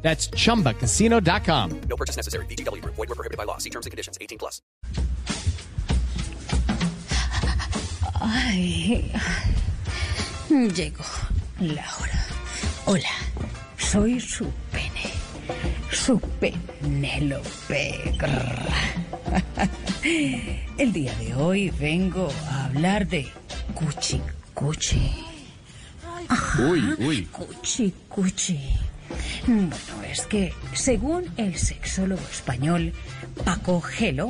That's chumbacasino.com. No purchase necessary. VGW Group. Void were prohibited by law. See terms and conditions. 18 plus. Ay, llegó la hora. Hola, soy su pene, su Penélope. El día de hoy vengo a hablar de cuchi cuchi. Uy, uy. Cuchi cuchi. Bueno, es que según el sexólogo español Paco Gelo,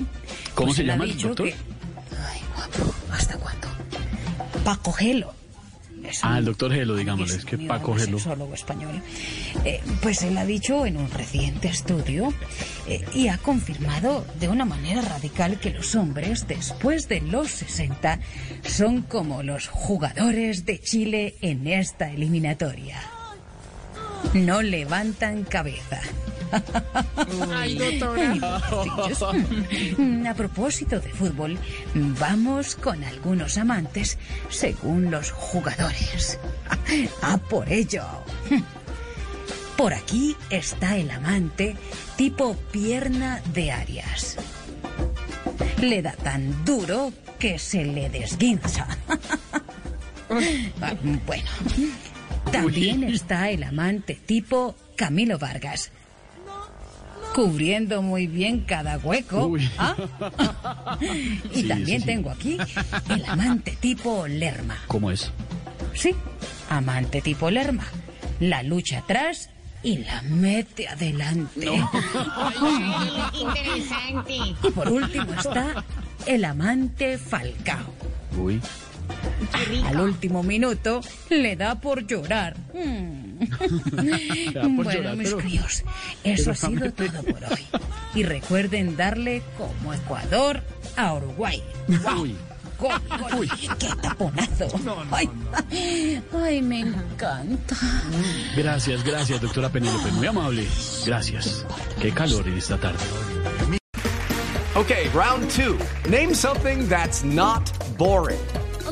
¿Cómo pues se llama el dicho doctor? que- Ay, guapo, ¿hasta cuándo? Paco Gelo. Es Ah, un- el doctor Gelo, digámosle, es que Paco Gelo. sexólogo español. Eh, pues él ha dicho en un reciente estudio eh, y ha confirmado de una manera radical que los hombres después de los 60 son como los jugadores de Chile en esta eliminatoria. No levantan cabeza. Ay, doctora. Mm, A propósito de fútbol, vamos con algunos amantes según los jugadores. A por ello. Por aquí está el amante tipo pierna de Arias. Le da tan duro que se le desguinza. Ah, Bueno, también está el amante tipo Camilo Vargas. Cubriendo muy bien cada hueco. Uy. ¿ah? y Sí, también sí, sí. tengo aquí el amante tipo Lerma. ¿Cómo es? Sí, amante tipo Lerma. La lucha atrás y la mete adelante. Qué interesante. Y por último está el amante Falcao. Uy. Al último minuto le da por llorar. Mm. da por bueno, llorar, mis pero- críos, eso ha sido todo por hoy. Y recuerden darle como Ecuador a Uruguay. Uy. Gol, gol. ¡Qué taponazo! ay, ay, me encanta. Gracias, gracias, doctora Penélope. Muy amable. Gracias. Qué calor en esta tarde. Okay, round two. Name something that's not boring.